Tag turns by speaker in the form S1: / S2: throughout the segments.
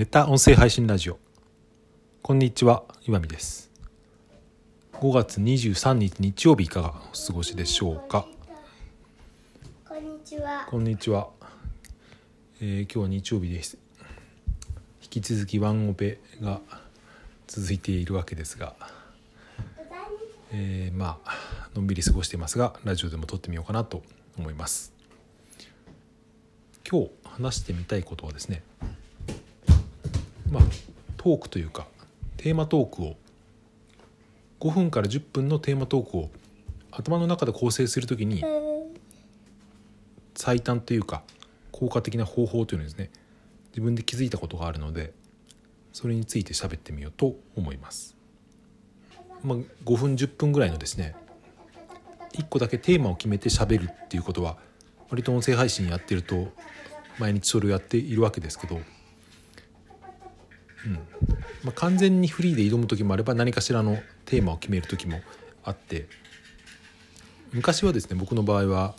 S1: メタ音声配信ラジオ。こんにちは岩見です。5月23日日曜日いかがお過ごしでしょうか？
S2: こんにちは。
S1: こんにちは、えー今日は日曜日です。引き続きワンオペが続いているわけですが、えーまあのんびり過ごしていますがラジオでも撮ってみようかなと思います。今日話してみたいことはですねまあトークというかテーマトークを5分から10分のテーマトークを頭の中で構成するときに最短というか効果的な方法というのですね自分で気づいたことがあるのでそれについて喋ってみようと思います。まあ、5分10分ぐらいのですね1個だけテーマを決めて喋るっていうことは割と音声配信やってると毎日それをやっているわけですけど、うん。まあ、完全にフリーで挑む時もあれば何かしらのテーマを決める時もあって昔はですね僕の場合は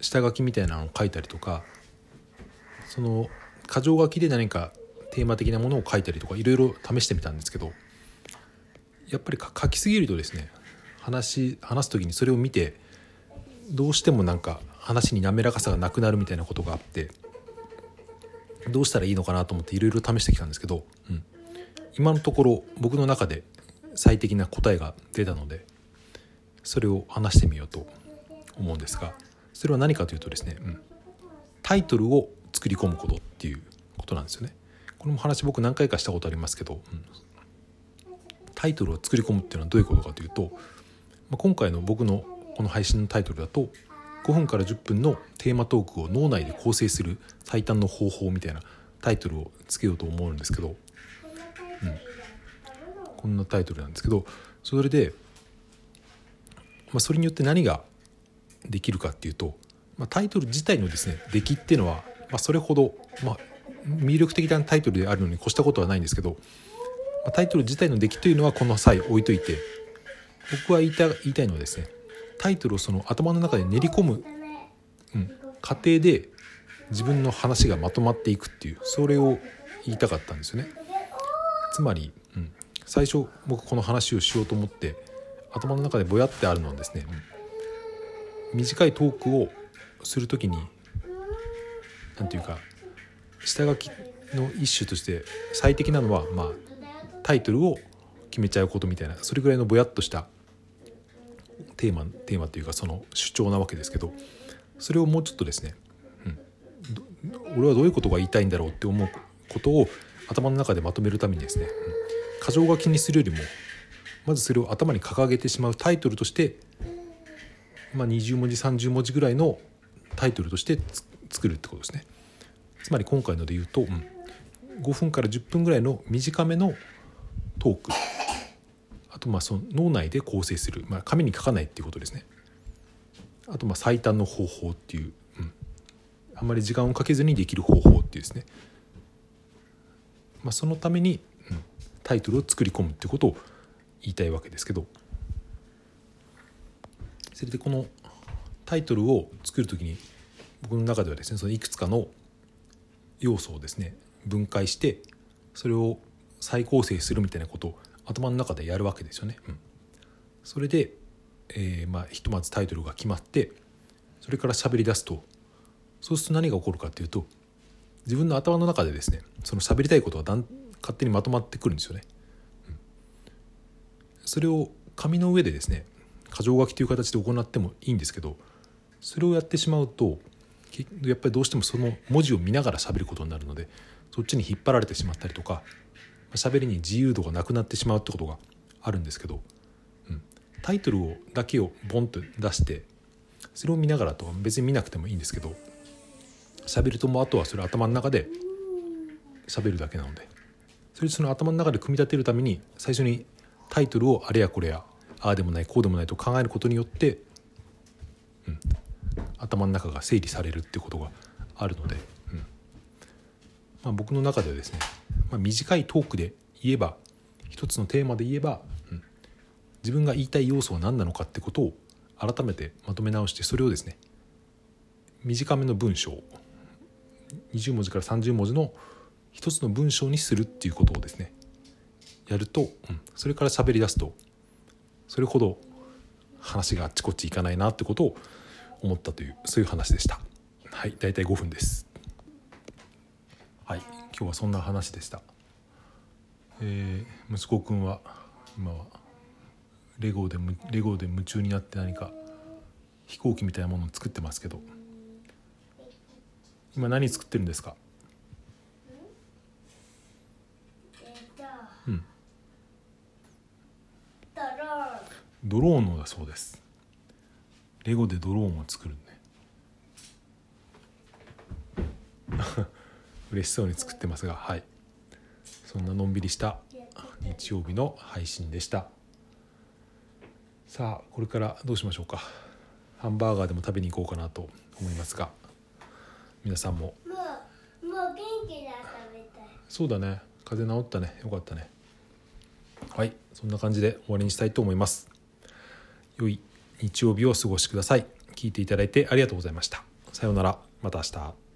S1: 下書きみたいなのを書いたりとかその箇条書きで何かテーマ的なものを書いたりとかいろいろ試してみたんですけどやっぱり書きすぎるとですね話話す時にそれを見てどうしてもなんか話に滑らかさがなくなるみたいなことがあってどうしたらいいのかなと思っていろいろ試してきたんですけど、うん、今のところ僕の中で最適な答えが出たのでそれを話してみようと思うんですがそれは何かというとですね、うん、タイトルを作り込むことっていうことなんですよね。この話僕何回かしたことありますけど、うん。タイトルを作り込むっていうのはどういうことかというと、まあ、今回の僕のこの配信のタイトルだと5分から10分のテーマトークを脳内で構成する最短の方法みたいなタイトルをつけようと思うんですけど、うん、こんなタイトルなんですけどそれで、まあ、それによって何ができるかっていうと、まあ、タイトル自体のですね出来っていうのは、まあ、それほど、まあ、魅力的なタイトルであるのに越したことはないんですけど、まあ、タイトル自体の出来というのはこの際置いといて僕は言いた言いたいのはですねタイトルをその頭の中で練り込む、うん、過程で自分の話がまとまっていくっていうそれを言いたかったんですよね。つまり、うん、最初僕この話をしようと思って頭の中でぼやってあるのはですね、うん短いトークをする時に何ていうか下書きの一種として最適なのは、まあ、タイトルを決めちゃうことみたいなそれぐらいのぼやっとしたテーマテーマというかその主張なわけですけどそれをもうちょっとですね、うん、俺はどういうことが言いたいんだろうって思うことを頭の中でまとめるためにですね、うん、箇条書きにするよりもまずそれを頭に掲げてしまうタイトルとして、まあ、20文字30文字ぐらいのタイトルとして作るってことですね。つまり今回ので言うと、うん、5分から10分ぐらいの短めのトークとまあその脳内で構成する、まあ、紙に書かないっていうことですね。あとまあ最短の方法っていう、うん、あんまり時間をかけずにできる方法っていうですね、まあ、そのために、うん、タイトルを作り込むってことを言いたいわけですけど。それでこのタイトルを作る時に僕の中ではですねそのいくつかの要素をですね分解してそれを再構成するみたいなことを頭の中でやるわけですよね。うん、それで、えーまあ、ひとまずタイトルが決まってそれから喋り出すとそうすると何が起こるかっていうと自分の頭の中でですねその喋りたいことがだん勝手にまとまってくるんですよね。うん、それを紙の上でですね箇条書きという形で行ってもいいんですけどそれをやってしまうとやっぱりどうしてもその文字を見ながら喋ることになるのでそっちに引っ張られてしまったりとか喋りに自由度がなくなってしまうってことがあるんですけど、うん、タイトルをだけをボンと出してそれを見ながらとは別に見なくてもいいんですけど喋るともあとはそれ頭の中で喋るだけなので。それその頭の中で組み立てるために最初にタイトルをあれやこれやああでもないこうでもないと考えることによって、うん、頭の中が整理されるってことがあるので、うん。まあ、僕の中ではですね、まあ、短いトークで言えば一つのテーマで言えば、うん、自分が言いたい要素は何なのかってことを改めてまとめ直してそれをですね短めの文章20文字から30文字の一つの文章にするっていうことをですねやると、うん、それから喋り出すとそれほど話があっちこっちいかないなってことを思ったというそういう話でした。はい。大体5分です。はい。今日はそんな話でした。えー、息子くんは今はレゴでレゴで夢中になって何か飛行機みたいなものを作ってますけど。今何作ってるんですか？うん。ドローン。のだそうです。レゴでドローンを作るね嬉しそうに作ってますがはい。そんなのんびりした日曜日の配信でした。さあこれからどうしましょうか。ハンバーガーでも食べに行こうかなと思いますが皆さんも。
S2: もうもう元気だ食べたい
S1: そうだね。風邪治ったね。よかったね。はい。そんな感じで終わりにしたいと思います。良い日曜日をお過ごしください。聞いていただいてありがとうございました。さようなら。また明日